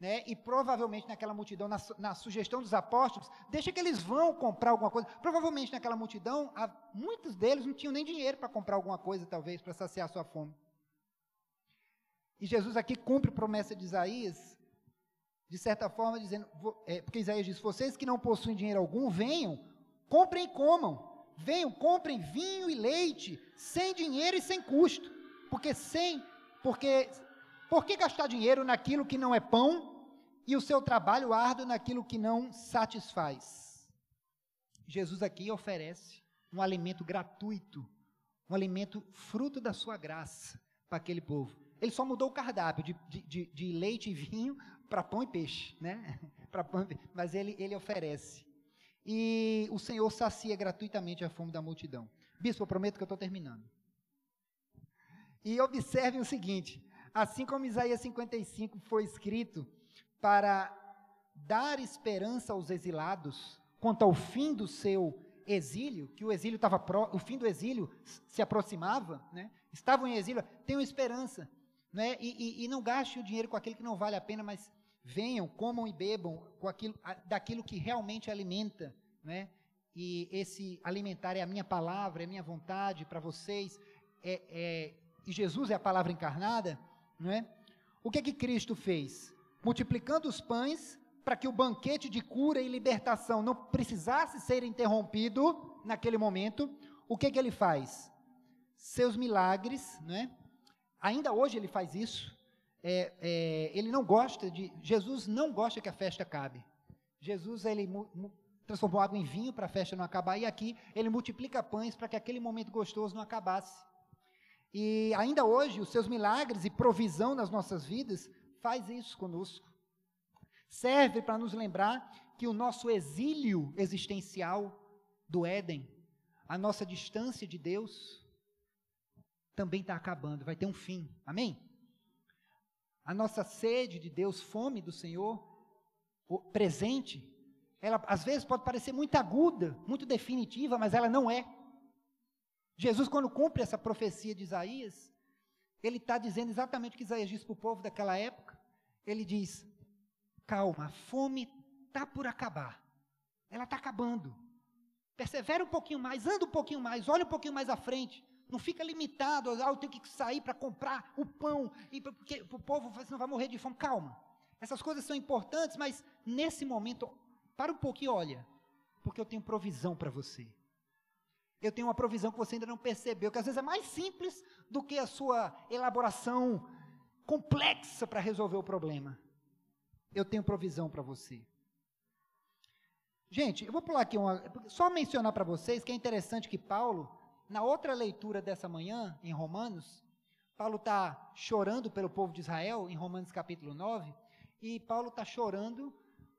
né, e provavelmente naquela multidão, na, na, sugestão dos apóstolos, deixa que eles vão comprar alguma coisa. Provavelmente naquela multidão, há, muitos deles não tinham nem dinheiro para comprar alguma coisa, talvez, para saciar sua fome. E Jesus aqui cumpre a promessa de Isaías, de certa forma, dizendo, é, porque Isaías diz: vocês que não possuem dinheiro algum, venham, comprem e comam. Venham, comprem vinho e leite, sem dinheiro e sem custo. Porque sem, porque por que gastar dinheiro naquilo que não é pão e o seu trabalho árduo naquilo que não satisfaz? Jesus aqui oferece um alimento gratuito, um alimento fruto da sua graça para aquele povo. Ele só mudou o cardápio de, de, de, de leite e vinho para pão e peixe, né? para pão, mas ele, ele oferece. E o Senhor sacia gratuitamente a fome da multidão. Bispo, eu prometo que eu estou terminando. E observem o seguinte: Assim como Isaías 55 foi escrito para dar esperança aos exilados quanto ao fim do seu exílio, que o exílio estava o fim do exílio se aproximava, né? Estavam em exílio, tenham esperança, né? E, e, e, não gaste o dinheiro com aquilo que não vale a pena, mas venham, comam e bebam com aquilo, daquilo que realmente alimenta, né? E esse alimentar é a minha palavra, é a minha vontade para vocês, é, é, e Jesus é a palavra encarnada não é? O que que Cristo fez? Multiplicando os pães para que o banquete de cura e libertação não precisasse ser interrompido naquele momento, o que que ele faz? Seus milagres, né? Ainda hoje ele faz isso. É, é, ele não gosta de, Jesus não gosta que a festa acabe. Jesus ele mu, mu, transformou água em vinho para a festa não acabar e aqui ele multiplica pães para que aquele momento gostoso não acabasse. E ainda hoje, os seus milagres e provisão nas nossas vidas faz isso conosco. Serve para nos lembrar que o nosso exílio existencial do Éden, a nossa distância de Deus, também está acabando, vai ter um fim. Amém? A nossa sede de Deus, fome do Senhor, presente, ela às vezes pode parecer muito aguda, muito definitiva, mas ela não é. Jesus, quando cumpre essa profecia de Isaías, ele está dizendo exatamente o que Isaías disse para o povo daquela época. Ele diz: calma, a fome está por acabar. Ela está acabando. Persevera um pouquinho mais, anda um pouquinho mais, olha um pouquinho mais à frente. Não fica limitado, ah, eu tenho que sair para comprar o pão, e porque o povo não vai morrer de fome. Calma. Essas coisas são importantes, mas nesse momento, para um pouquinho, olha, porque eu tenho provisão para você. Eu tenho uma provisão que você ainda não percebeu, que às vezes é mais simples do que a sua elaboração complexa para resolver o problema. Eu tenho provisão para você. Gente, eu vou pular aqui uma, só mencionar para vocês que é interessante que Paulo, na outra leitura dessa manhã, em Romanos, Paulo está chorando pelo povo de Israel, em Romanos capítulo 9, e Paulo está chorando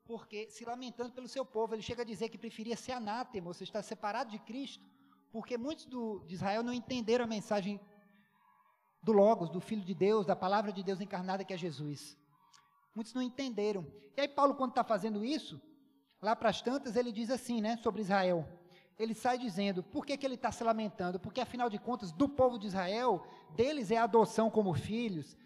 porque, se lamentando pelo seu povo, ele chega a dizer que preferia ser anátema, ou seja, estar separado de Cristo, porque muitos do, de Israel não entenderam a mensagem do Logos, do Filho de Deus, da palavra de Deus encarnada que é Jesus. Muitos não entenderam. E aí, Paulo, quando está fazendo isso, lá para as tantas, ele diz assim, né, sobre Israel. Ele sai dizendo, por que, que ele está se lamentando? Porque, afinal de contas, do povo de Israel, deles é a adoção como filhos,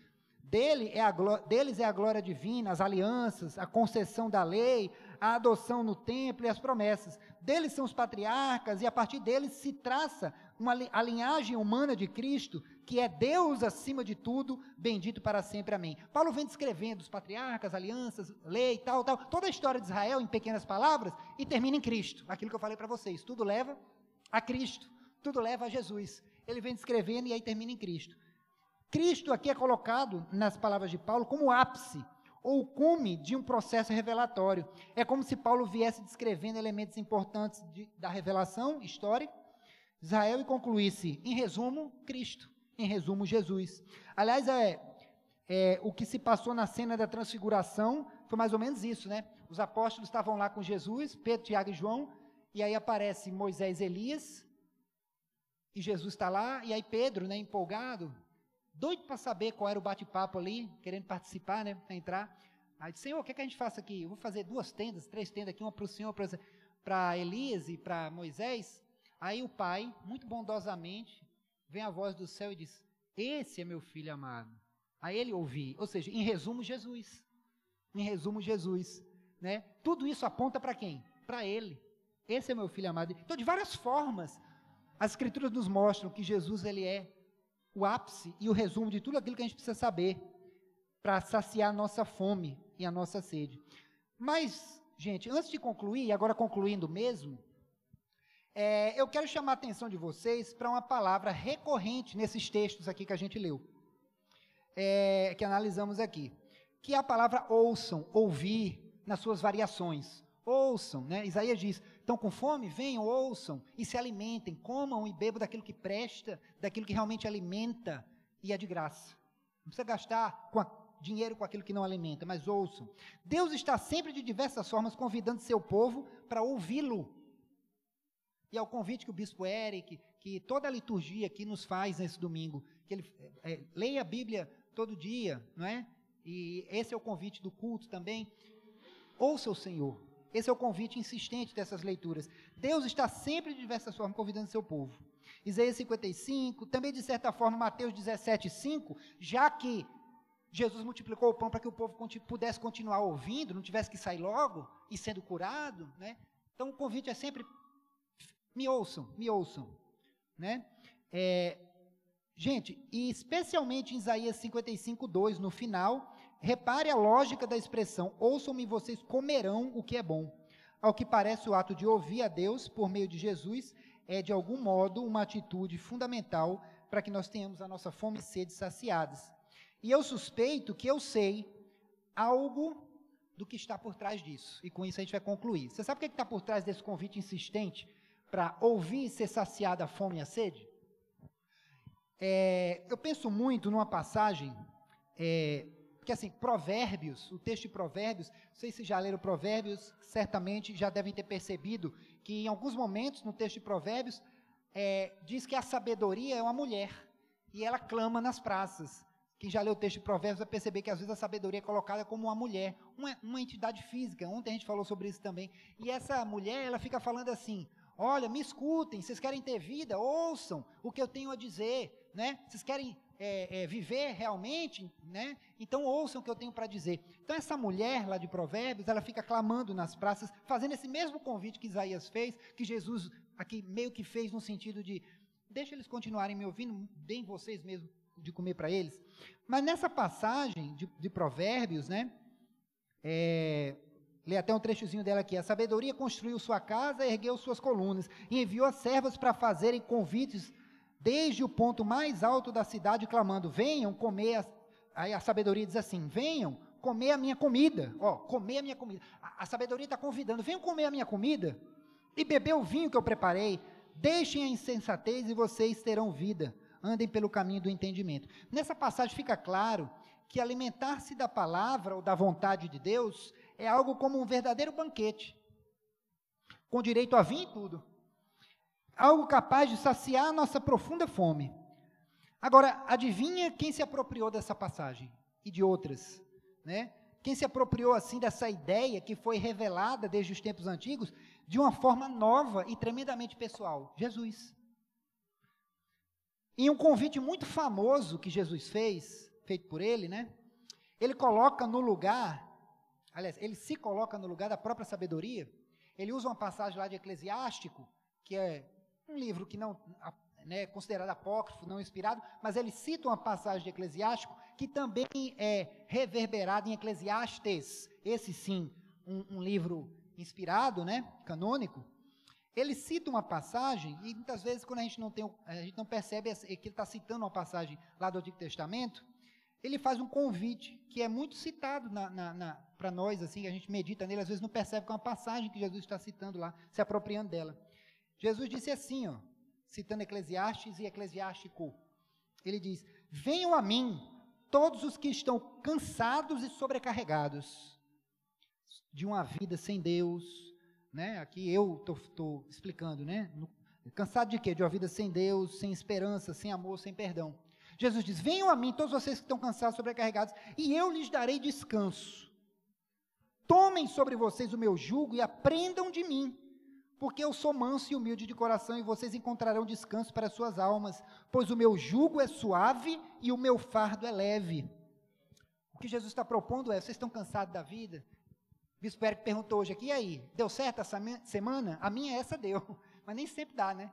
dele é a, deles é a glória divina, as alianças, a concessão da lei, a adoção no templo e as promessas. Deles são os patriarcas, e a partir deles se traça uma, a linhagem humana de Cristo, que é Deus acima de tudo, bendito para sempre. Amém. Paulo vem descrevendo os patriarcas, alianças, lei, tal, tal, toda a história de Israel em pequenas palavras, e termina em Cristo. Aquilo que eu falei para vocês. Tudo leva a Cristo. Tudo leva a Jesus. Ele vem descrevendo e aí termina em Cristo. Cristo aqui é colocado, nas palavras de Paulo, como ápice ou cume de um processo revelatório. É como se Paulo viesse descrevendo elementos importantes de, da revelação histórica Israel e concluísse, em resumo, Cristo, em resumo, Jesus. Aliás, é, é, o que se passou na cena da transfiguração foi mais ou menos isso, né? Os apóstolos estavam lá com Jesus, Pedro, Tiago e João, e aí aparece Moisés e Elias, e Jesus está lá, e aí Pedro, né, empolgado, doido para saber qual era o bate-papo ali, querendo participar, né, para entrar. Aí disse, Senhor, o que, é que a gente faça aqui? Eu vou fazer duas tendas, três tendas aqui, uma para o Senhor, para Elias e para Moisés. Aí o pai, muito bondosamente, vem a voz do céu e diz: Esse é meu filho amado. A ele ouvi. Ou seja, em resumo, Jesus. Em resumo, Jesus. Né? Tudo isso aponta para quem? Para ele. Esse é meu filho amado. Então, de várias formas, as escrituras nos mostram que Jesus ele é o ápice e o resumo de tudo aquilo que a gente precisa saber para saciar a nossa fome e a nossa sede. Mas, gente, antes de concluir, e agora concluindo mesmo, é, eu quero chamar a atenção de vocês para uma palavra recorrente nesses textos aqui que a gente leu, é, que analisamos aqui, que é a palavra ouçam, ouvir, nas suas variações. Ouçam, né? Isaías diz: estão com fome? Venham, ouçam e se alimentem, comam e bebam daquilo que presta, daquilo que realmente alimenta e é de graça. Não precisa gastar com a, dinheiro com aquilo que não alimenta, mas ouçam. Deus está sempre de diversas formas convidando seu povo para ouvi-lo e é o convite que o bispo Eric, que toda a liturgia aqui nos faz nesse domingo, que ele é, é, leia a Bíblia todo dia, não é? E esse é o convite do culto também. Ouça o Senhor. Esse é o convite insistente dessas leituras. Deus está sempre de diversas formas convidando seu povo. Isaías 55, também de certa forma Mateus 17, 5, já que Jesus multiplicou o pão para que o povo pudesse continuar ouvindo, não tivesse que sair logo e sendo curado, né? Então o convite é sempre me ouçam, me ouçam. Né? É, gente, e especialmente em Isaías 55, 2, no final, repare a lógica da expressão: ouçam-me, vocês comerão o que é bom. Ao que parece, o ato de ouvir a Deus por meio de Jesus é, de algum modo, uma atitude fundamental para que nós tenhamos a nossa fome e sede saciadas. E eu suspeito que eu sei algo do que está por trás disso. E com isso a gente vai concluir. Você sabe o que está por trás desse convite insistente para ouvir e ser saciada a fome e a sede? É, eu penso muito numa passagem, é, que assim, Provérbios, o texto de Provérbios, não sei se já leram Provérbios, certamente já devem ter percebido que em alguns momentos no texto de Provérbios é, diz que a sabedoria é uma mulher e ela clama nas praças. Quem já leu o texto de Provérbios vai perceber que às vezes a sabedoria é colocada como uma mulher, uma, uma entidade física. Ontem a gente falou sobre isso também. E essa mulher, ela fica falando assim: Olha, me escutem, vocês querem ter vida? Ouçam o que eu tenho a dizer, né? Vocês querem é, é, viver realmente, né? Então ouçam o que eu tenho para dizer. Então essa mulher lá de Provérbios, ela fica clamando nas praças, fazendo esse mesmo convite que Isaías fez, que Jesus aqui meio que fez no sentido de deixa eles continuarem me ouvindo, deem vocês mesmo de comer para eles. Mas nessa passagem de, de Provérbios, né? É, Lê até um trechozinho dela aqui. A sabedoria construiu sua casa, ergueu suas colunas e enviou as servas para fazerem convites desde o ponto mais alto da cidade, clamando: Venham comer. Aí a sabedoria diz assim: Venham comer a minha comida. Ó, comer a minha comida. A, a sabedoria está convidando: Venham comer a minha comida e beber o vinho que eu preparei. Deixem a insensatez e vocês terão vida. Andem pelo caminho do entendimento. Nessa passagem fica claro que alimentar-se da palavra ou da vontade de Deus é algo como um verdadeiro banquete, com direito a vinho e tudo. Algo capaz de saciar a nossa profunda fome. Agora, adivinha quem se apropriou dessa passagem e de outras, né? Quem se apropriou assim dessa ideia que foi revelada desde os tempos antigos de uma forma nova e tremendamente pessoal? Jesus. Em um convite muito famoso que Jesus fez, feito por ele, né? Ele coloca no lugar aliás, ele se coloca no lugar da própria sabedoria. Ele usa uma passagem lá de Eclesiástico, que é um livro que não né, considerado apócrifo, não inspirado, mas ele cita uma passagem de Eclesiástico que também é reverberada em Eclesiastes, esse sim, um, um livro inspirado, né, canônico. ele cita uma passagem, e muitas vezes quando a gente não, tem, a gente não percebe que ele está citando uma passagem lá do Antigo Testamento, ele faz um convite que é muito citado para nós, assim, a gente medita nele, às vezes não percebe que é uma passagem que Jesus está citando lá, se apropriando dela. Jesus disse assim, ó, citando Eclesiastes e Eclesiástico. Ele diz: Venham a mim todos os que estão cansados e sobrecarregados de uma vida sem Deus, né? Aqui eu estou explicando, né? No, cansado de quê? De uma vida sem Deus, sem esperança, sem amor, sem perdão. Jesus diz: Venham a mim, todos vocês que estão cansados, sobrecarregados, e eu lhes darei descanso. Tomem sobre vocês o meu jugo e aprendam de mim, porque eu sou manso e humilde de coração, e vocês encontrarão descanso para suas almas, pois o meu jugo é suave e o meu fardo é leve. O que Jesus está propondo é: vocês estão cansados da vida? O bispo Eric perguntou hoje aqui, e aí, deu certo essa semana? A minha essa deu, mas nem sempre dá, né?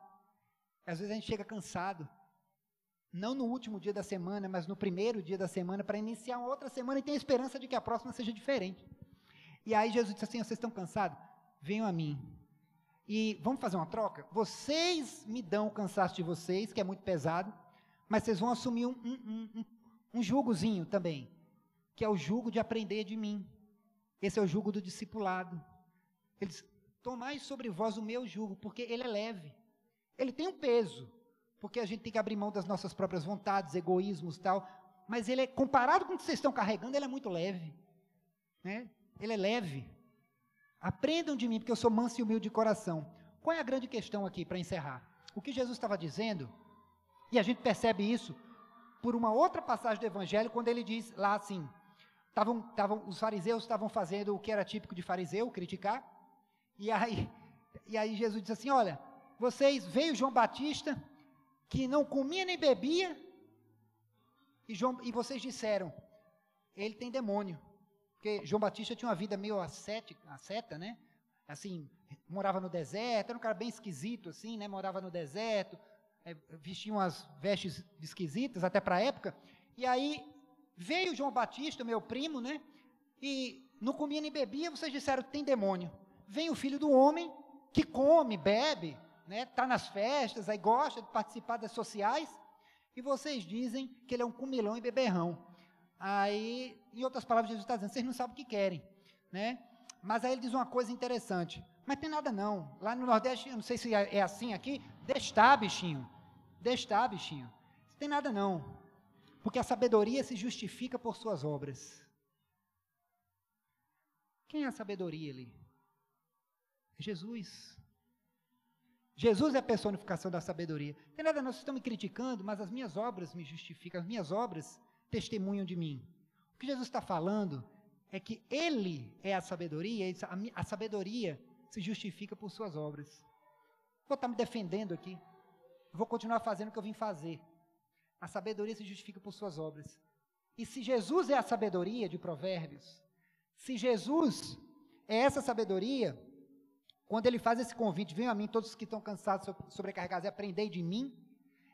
Às vezes a gente chega cansado, não no último dia da semana, mas no primeiro dia da semana, para iniciar uma outra semana e ter a esperança de que a próxima seja diferente. E aí Jesus disse assim: vocês estão cansados? Venham a mim. E vamos fazer uma troca? Vocês me dão o cansaço de vocês, que é muito pesado, mas vocês vão assumir um, um, um, um jugozinho também, que é o jugo de aprender de mim. Esse é o jugo do discipulado. Ele diz: Tomai sobre vós o meu jugo, porque ele é leve. Ele tem um peso, porque a gente tem que abrir mão das nossas próprias vontades, egoísmos tal. Mas ele é, comparado com o que vocês estão carregando, ele é muito leve. Né? Ele é leve. Aprendam de mim, porque eu sou manso e humilde de coração. Qual é a grande questão aqui, para encerrar? O que Jesus estava dizendo, e a gente percebe isso por uma outra passagem do Evangelho, quando ele diz lá assim: tavam, tavam, os fariseus estavam fazendo o que era típico de fariseu, criticar, e aí, e aí Jesus disse assim: Olha, vocês, veio João Batista, que não comia nem bebia, e, João, e vocês disseram, ele tem demônio. Porque João Batista tinha uma vida meio ascética, né? Assim, morava no deserto, era um cara bem esquisito, assim, né? Morava no deserto, é, vestia umas vestes esquisitas, até para a época. E aí veio João Batista, meu primo, né? E não comia nem bebia, vocês disseram, tem demônio. Vem o filho do homem, que come, bebe, né, tá nas festas, aí gosta de participar das sociais, e vocês dizem que ele é um cumilão e beberrão. Aí, em outras palavras, Jesus está dizendo, vocês não sabem o que querem, né? Mas aí ele diz uma coisa interessante, mas tem nada não, lá no Nordeste, eu não sei se é, é assim aqui, destar, bichinho, destar, bichinho, não tem nada não, porque a sabedoria se justifica por suas obras. Quem é a sabedoria ali? É Jesus. Jesus é a personificação da sabedoria. Tem nada, nós estamos me criticando, mas as minhas obras me justificam, as minhas obras testemunham de mim. O que Jesus está falando é que Ele é a sabedoria, a sabedoria se justifica por suas obras. Vou estar me defendendo aqui. Vou continuar fazendo o que eu vim fazer. A sabedoria se justifica por suas obras. E se Jesus é a sabedoria de Provérbios, se Jesus é essa sabedoria, quando ele faz esse convite, venham a mim todos os que estão cansados, sobrecarregados, e aprendei de mim,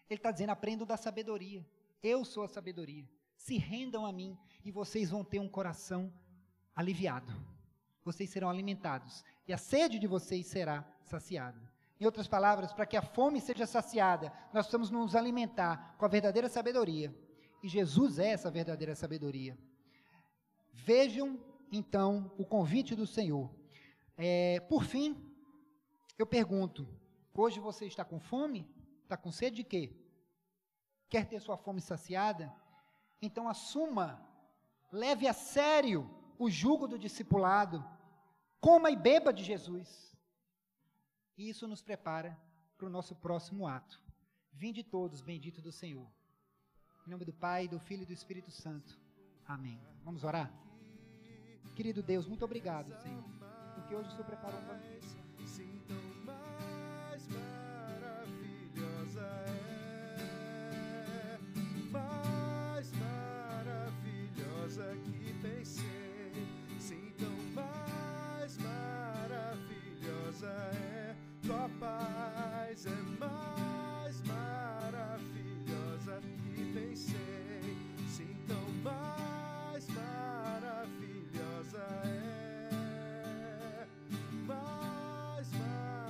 ele está dizendo, aprendam da sabedoria. Eu sou a sabedoria. Se rendam a mim e vocês vão ter um coração aliviado. Vocês serão alimentados e a sede de vocês será saciada. Em outras palavras, para que a fome seja saciada, nós precisamos nos alimentar com a verdadeira sabedoria. E Jesus é essa verdadeira sabedoria. Vejam, então, o convite do Senhor. É, por fim, eu pergunto: hoje você está com fome? Está com sede de quê? Quer ter sua fome saciada? Então assuma, leve a sério o jugo do discipulado, coma e beba de Jesus. E isso nos prepara para o nosso próximo ato. Vinde todos, bendito do Senhor. Em nome do Pai, do Filho e do Espírito Santo. Amém. Vamos orar? Querido Deus, muito obrigado, Senhor, porque hoje o Senhor preparou um banquete. mais, é mais maravilhosa que pensei. Sim, tão mais maravilhosa é. Mais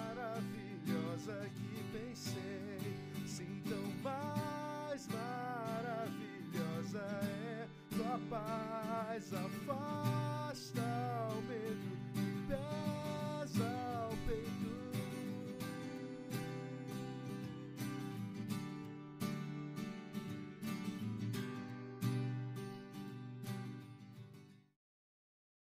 maravilhosa que pensei. Sim, tão mais maravilhosa é. Tua paz, a paz